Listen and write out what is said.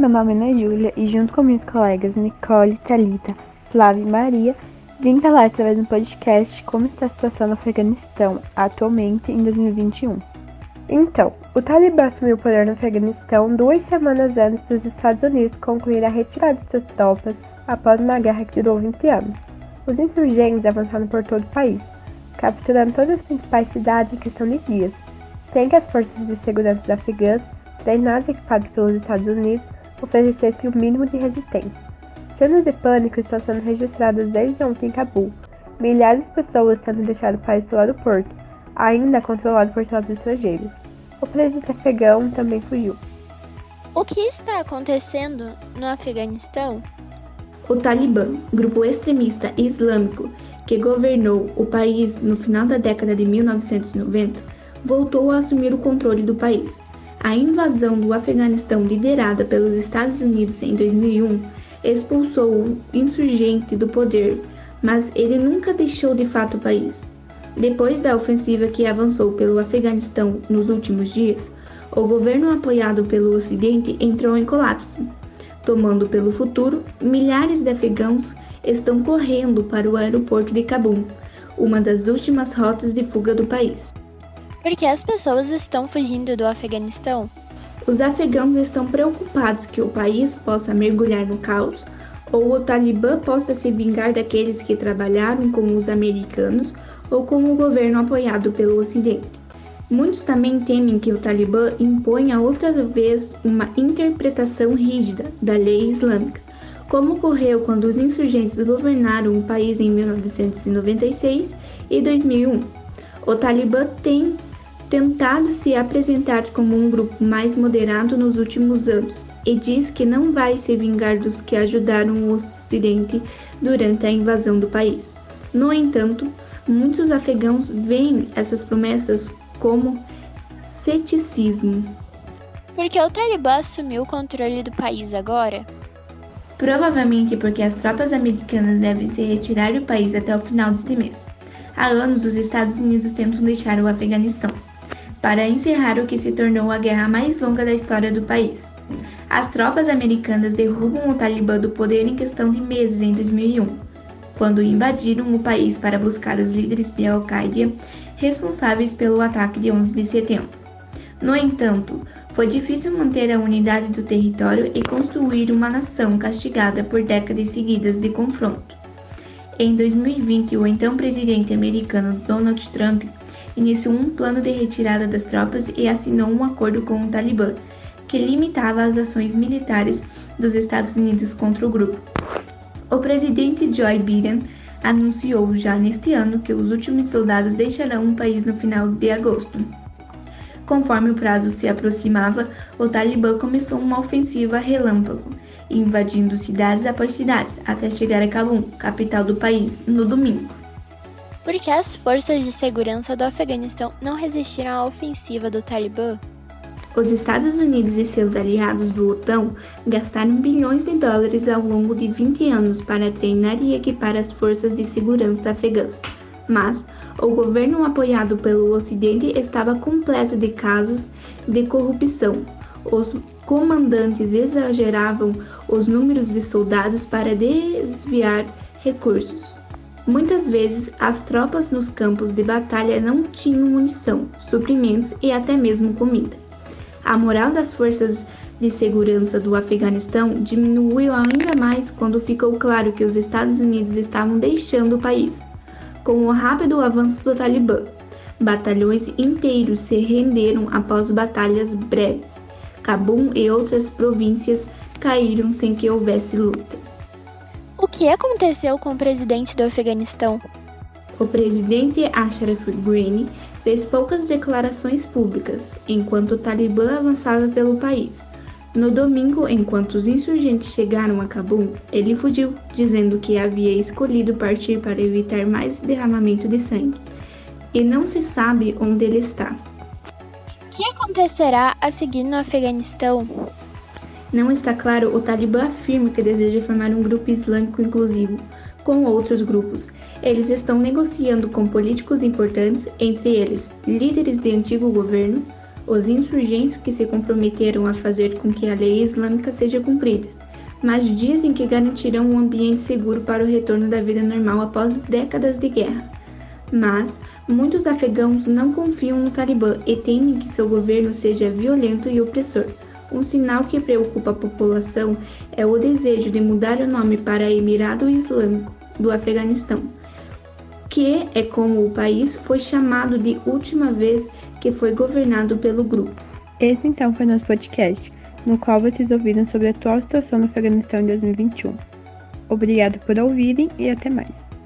meu nome é Ana Júlia e junto com minhas colegas Nicole, Talita, Flávia e Maria, vim falar através do podcast como está a situação no Afeganistão atualmente em 2021. Então, o Talibã assumiu o poder no Afeganistão duas semanas antes dos Estados Unidos concluir a retirada de suas tropas após uma guerra que durou 20 anos. Os insurgentes avançaram por todo o país, capturando todas as principais cidades em questão de dias, sem que as forças de segurança afegãs treinados e equipados pelos Estados Unidos, oferecessem o mínimo de resistência. Cenas de pânico estão sendo registradas desde ontem em Cabul, milhares de pessoas tendo deixado o país pelo aeroporto, ainda controlado por tropas estrangeiras. O presidente afegão também fugiu. O que está acontecendo no Afeganistão? O Talibã, grupo extremista islâmico que governou o país no final da década de 1990, voltou a assumir o controle do país. A invasão do Afeganistão, liderada pelos Estados Unidos em 2001, expulsou o insurgente do poder, mas ele nunca deixou de fato o país. Depois da ofensiva que avançou pelo Afeganistão nos últimos dias, o governo apoiado pelo Ocidente entrou em colapso. Tomando pelo futuro, milhares de afegãos estão correndo para o aeroporto de Cabul, uma das últimas rotas de fuga do país. Por que as pessoas estão fugindo do Afeganistão? Os afegãos estão preocupados que o país possa mergulhar no caos ou o Talibã possa se vingar daqueles que trabalharam com os americanos ou com o governo apoiado pelo Ocidente. Muitos também temem que o Talibã imponha outra vez uma interpretação rígida da lei islâmica, como ocorreu quando os insurgentes governaram o país em 1996 e 2001. O Talibã tem tentado se apresentar como um grupo mais moderado nos últimos anos e diz que não vai se vingar dos que ajudaram o Ocidente durante a invasão do país. No entanto, muitos afegãos veem essas promessas como ceticismo. Por que o Talibã assumiu o controle do país agora? Provavelmente porque as tropas americanas devem se retirar do país até o final deste mês. Há anos, os Estados Unidos tentam deixar o Afeganistão, para encerrar o que se tornou a guerra mais longa da história do país. As tropas americanas derrubam o Talibã do poder em questão de meses em 2001, quando invadiram o país para buscar os líderes de Al-Qaeda responsáveis pelo ataque de 11 de setembro. No entanto, foi difícil manter a unidade do território e construir uma nação castigada por décadas seguidas de confronto. Em 2020, o então presidente americano Donald Trump iniciou um plano de retirada das tropas e assinou um acordo com o Talibã, que limitava as ações militares dos Estados Unidos contra o grupo. O presidente Joe Biden anunciou já neste ano que os últimos soldados deixarão o país no final de agosto. Conforme o prazo se aproximava, o Talibã começou uma ofensiva relâmpago, invadindo cidades após cidades, até chegar a Cabul, capital do país, no domingo. Por que as forças de segurança do Afeganistão não resistiram à ofensiva do Talibã? Os Estados Unidos e seus aliados do OTAN gastaram bilhões de dólares ao longo de 20 anos para treinar e equipar as forças de segurança afegãs. Mas o governo apoiado pelo Ocidente estava completo de casos de corrupção. Os comandantes exageravam os números de soldados para desviar recursos. Muitas vezes, as tropas nos campos de batalha não tinham munição, suprimentos e até mesmo comida. A moral das forças de segurança do Afeganistão diminuiu ainda mais quando ficou claro que os Estados Unidos estavam deixando o país. Com o rápido avanço do Talibã, batalhões inteiros se renderam após batalhas breves. Cabul e outras províncias caíram sem que houvesse luta. O que aconteceu com o presidente do Afeganistão? O presidente Ashraf Ghani fez poucas declarações públicas enquanto o Talibã avançava pelo país. No domingo, enquanto os insurgentes chegaram a Cabul, ele fugiu, dizendo que havia escolhido partir para evitar mais derramamento de sangue. E não se sabe onde ele está. O que acontecerá a seguir no Afeganistão? Não está claro, o Talibã afirma que deseja formar um grupo islâmico inclusivo com outros grupos. Eles estão negociando com políticos importantes, entre eles líderes de antigo governo, os insurgentes que se comprometeram a fazer com que a lei islâmica seja cumprida, mas dizem que garantirão um ambiente seguro para o retorno da vida normal após décadas de guerra. Mas muitos afegãos não confiam no Talibã e temem que seu governo seja violento e opressor. Um sinal que preocupa a população é o desejo de mudar o nome para Emirado Islâmico do Afeganistão, que é como o país foi chamado de última vez que foi governado pelo grupo. Esse então foi nosso podcast, no qual vocês ouviram sobre a atual situação no Afeganistão em 2021. Obrigado por ouvirem e até mais.